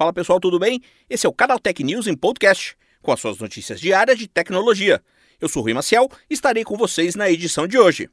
Fala pessoal, tudo bem? Esse é o Canal Tech News em podcast, com as suas notícias diárias de tecnologia. Eu sou Rui Maciel e estarei com vocês na edição de hoje.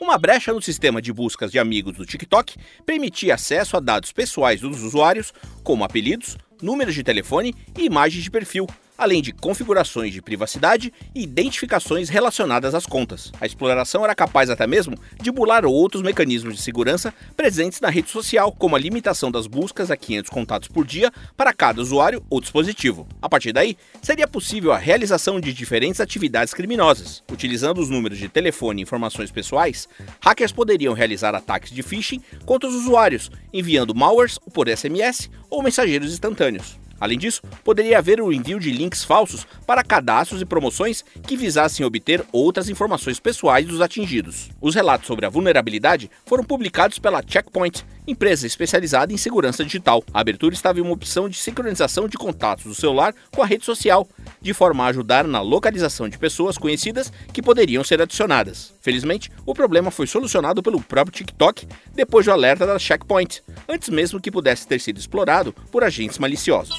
Uma brecha no sistema de buscas de amigos do TikTok permitia acesso a dados pessoais dos usuários, como apelidos, números de telefone e imagens de perfil, além de configurações de privacidade e identificações relacionadas às contas. A exploração era capaz até mesmo de bular outros mecanismos de segurança presentes na rede social, como a limitação das buscas a 500 contatos por dia para cada usuário ou dispositivo. A partir daí, seria possível a realização de diferentes atividades criminosas. Utilizando os números de telefone e informações pessoais, hackers poderiam realizar ataques de phishing contra os usuários, enviando malwares por SMS ou mensageiros instantâneos. Além disso, poderia haver o envio de links falsos para cadastros e promoções que visassem obter outras informações pessoais dos atingidos. Os relatos sobre a vulnerabilidade foram publicados pela Checkpoint, empresa especializada em segurança digital. A abertura estava em uma opção de sincronização de contatos do celular com a rede social, de forma a ajudar na localização de pessoas conhecidas que poderiam ser adicionadas. Felizmente, o problema foi solucionado pelo próprio TikTok depois do alerta da Checkpoint, antes mesmo que pudesse ter sido explorado por agentes maliciosos.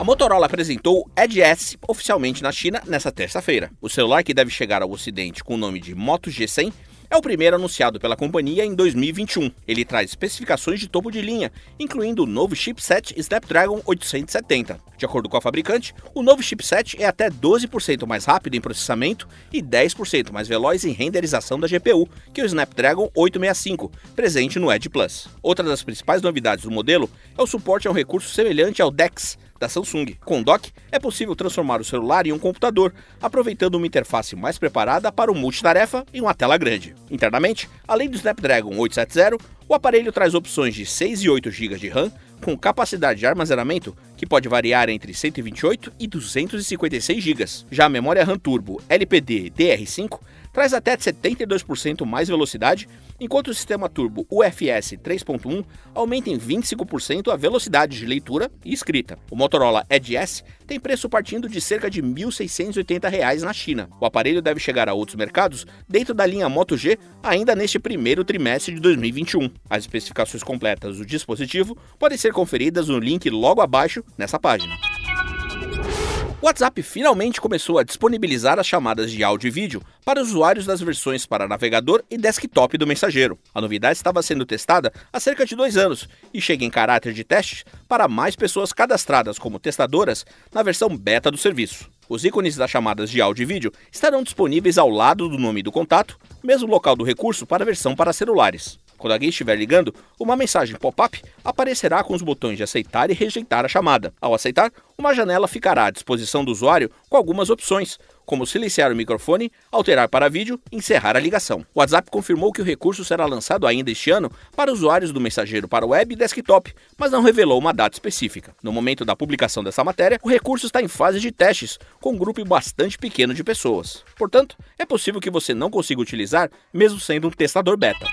A Motorola apresentou o Edge S oficialmente na China nesta terça-feira. O celular que deve chegar ao ocidente com o nome de Moto G100 é o primeiro anunciado pela companhia em 2021. Ele traz especificações de topo de linha, incluindo o novo chipset Snapdragon 870. De acordo com a fabricante, o novo chipset é até 12% mais rápido em processamento e 10% mais veloz em renderização da GPU que o Snapdragon 865, presente no Edge Plus. Outra das principais novidades do modelo é o suporte a um recurso semelhante ao DeX, da Samsung. Com o dock, é possível transformar o celular em um computador, aproveitando uma interface mais preparada para o multitarefa e uma tela grande. Internamente, além do Snapdragon 870, o aparelho traz opções de 6 e 8 GB de RAM, com capacidade de armazenamento que pode variar entre 128 e 256 GB. Já a memória RAM Turbo LPD DR5 traz até 72% mais velocidade, enquanto o sistema turbo UFS 3.1 aumenta em 25% a velocidade de leitura e escrita. O Motorola Edge S tem preço partindo de cerca de R$ 1.680 na China. O aparelho deve chegar a outros mercados dentro da linha Moto G ainda neste primeiro trimestre de 2021. As especificações completas do dispositivo podem ser conferidas no link logo abaixo nessa página. O WhatsApp finalmente começou a disponibilizar as chamadas de áudio e vídeo para usuários das versões para navegador e desktop do mensageiro. A novidade estava sendo testada há cerca de dois anos e chega em caráter de teste para mais pessoas cadastradas como testadoras na versão beta do serviço. Os ícones das chamadas de áudio e vídeo estarão disponíveis ao lado do nome do contato, mesmo local do recurso para a versão para celulares. Quando alguém estiver ligando, uma mensagem pop-up aparecerá com os botões de aceitar e rejeitar a chamada. Ao aceitar, uma janela ficará à disposição do usuário com algumas opções, como silenciar o microfone, alterar para vídeo encerrar a ligação. O WhatsApp confirmou que o recurso será lançado ainda este ano para usuários do mensageiro para web e desktop, mas não revelou uma data específica. No momento da publicação dessa matéria, o recurso está em fase de testes, com um grupo bastante pequeno de pessoas. Portanto, é possível que você não consiga utilizar, mesmo sendo um testador beta.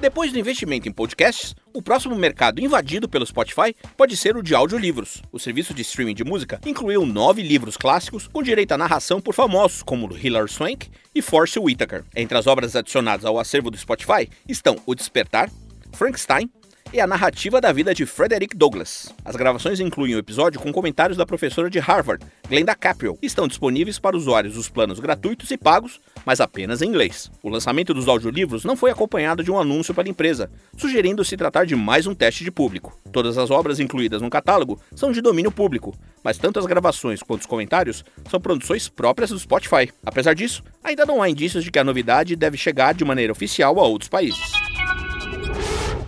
Depois do investimento em podcasts, o próximo mercado invadido pelo Spotify pode ser o de audiolivros. O serviço de streaming de música incluiu nove livros clássicos com direito à narração por famosos como Hilary Swank e Force Whitaker. Entre as obras adicionadas ao acervo do Spotify estão O Despertar, Frankenstein, e a narrativa da vida de Frederick Douglass. As gravações incluem o episódio com comentários da professora de Harvard, Glenda Capriel, e estão disponíveis para usuários dos planos gratuitos e pagos, mas apenas em inglês. O lançamento dos audiolivros não foi acompanhado de um anúncio pela empresa, sugerindo se tratar de mais um teste de público. Todas as obras incluídas no catálogo são de domínio público, mas tanto as gravações quanto os comentários são produções próprias do Spotify. Apesar disso, ainda não há indícios de que a novidade deve chegar de maneira oficial a outros países.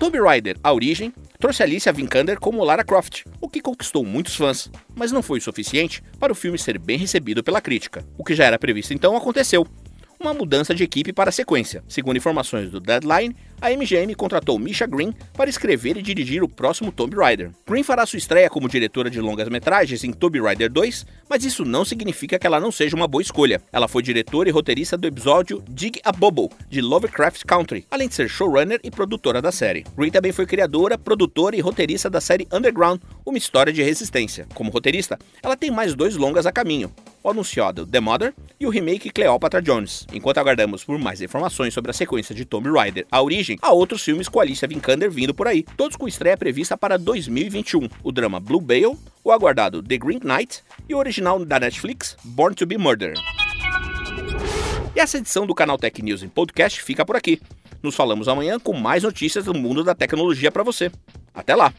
Tomb Raider, A Origem, trouxe Alicia Vikander como Lara Croft, o que conquistou muitos fãs, mas não foi o suficiente para o filme ser bem recebido pela crítica. O que já era previsto então aconteceu. uma mudança de equipe para a sequência. Segundo informações do Deadline, a MGM contratou Misha Green para escrever e dirigir o próximo Tomb Raider. Green fará sua estreia como diretora de longas-metragens em Tomb Raider 2, mas isso não significa que ela não seja uma boa escolha. Ela foi diretora e roteirista do episódio Dig a Bubble, de Lovecraft Country, além de ser showrunner e produtora da série. Green também foi criadora, produtora e roteirista da série Underground, uma história de resistência. Como roteirista, ela tem mais dois longas a caminho, o anunciado The Mother e o remake Cleopatra Jones. Enquanto aguardamos por mais informações sobre a sequência de Tomb Raider, a origem, há outros filmes com Alicia Vikander vindo por aí, todos com estreia prevista para 2021. O drama Blue Bale, o aguardado The Green Knight e o original da Netflix Born to be Murdered. E essa edição do canal Tech News em podcast fica por aqui. Nos falamos amanhã com mais notícias do mundo da tecnologia para você. Até lá!